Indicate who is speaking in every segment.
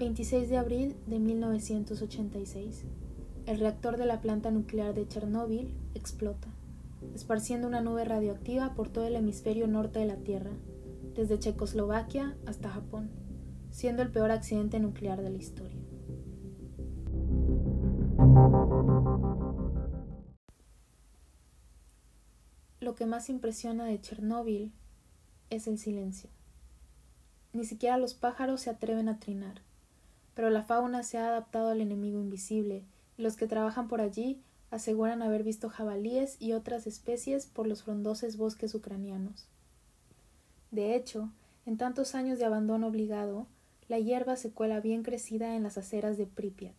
Speaker 1: 26 de abril de 1986. El reactor de la planta nuclear de Chernóbil explota, esparciendo una nube radioactiva por todo el hemisferio norte de la Tierra, desde Checoslovaquia hasta Japón, siendo el peor accidente nuclear de la historia. Lo que más impresiona de Chernóbil es el silencio. Ni siquiera los pájaros se atreven a trinar pero la fauna se ha adaptado al enemigo invisible, y los que trabajan por allí aseguran haber visto jabalíes y otras especies por los frondosos bosques ucranianos. De hecho, en tantos años de abandono obligado, la hierba se cuela bien crecida en las aceras de Pripyat.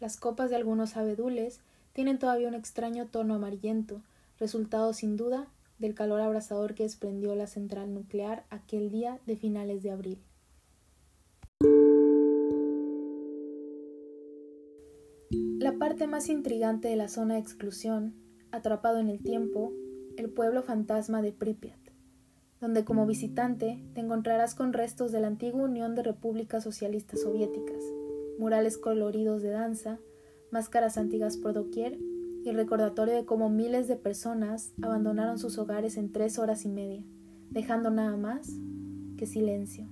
Speaker 1: Las copas de algunos abedules tienen todavía un extraño tono amarillento, resultado sin duda del calor abrasador que desprendió la central nuclear aquel día de finales de abril. Parte más intrigante de la zona de exclusión, atrapado en el tiempo, el pueblo fantasma de Pripyat, donde como visitante te encontrarás con restos de la antigua Unión de Repúblicas Socialistas Soviéticas, murales coloridos de danza, máscaras antiguas por doquier y recordatorio de cómo miles de personas abandonaron sus hogares en tres horas y media, dejando nada más que silencio.